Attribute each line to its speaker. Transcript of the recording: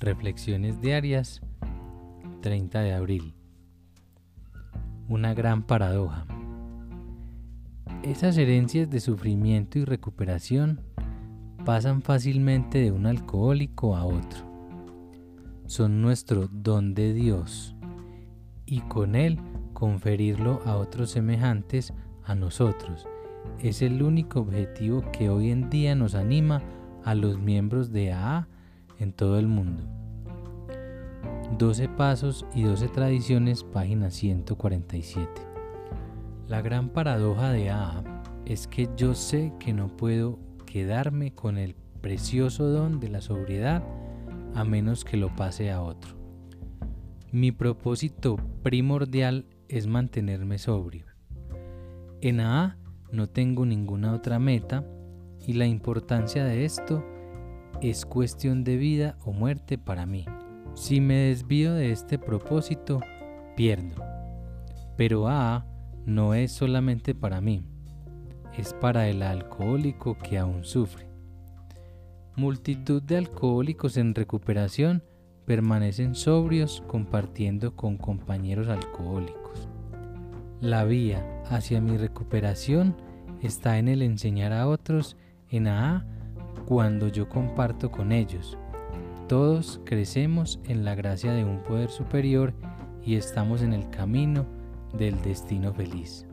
Speaker 1: Reflexiones diarias 30 de abril. Una gran paradoja. Esas herencias de sufrimiento y recuperación pasan fácilmente de un alcohólico a otro. Son nuestro don de Dios y con él conferirlo a otros semejantes a nosotros. Es el único objetivo que hoy en día nos anima a los miembros de AA en todo el mundo. 12 Pasos y 12 Tradiciones, página 147. La gran paradoja de AA es que yo sé que no puedo quedarme con el precioso don de la sobriedad a menos que lo pase a otro. Mi propósito primordial es mantenerme sobrio. En AA no tengo ninguna otra meta y la importancia de esto es cuestión de vida o muerte para mí. Si me desvío de este propósito, pierdo. Pero A no es solamente para mí, es para el alcohólico que aún sufre. Multitud de alcohólicos en recuperación permanecen sobrios compartiendo con compañeros alcohólicos. La vía hacia mi recuperación está en el enseñar a otros en AA cuando yo comparto con ellos. Todos crecemos en la gracia de un poder superior y estamos en el camino del destino feliz.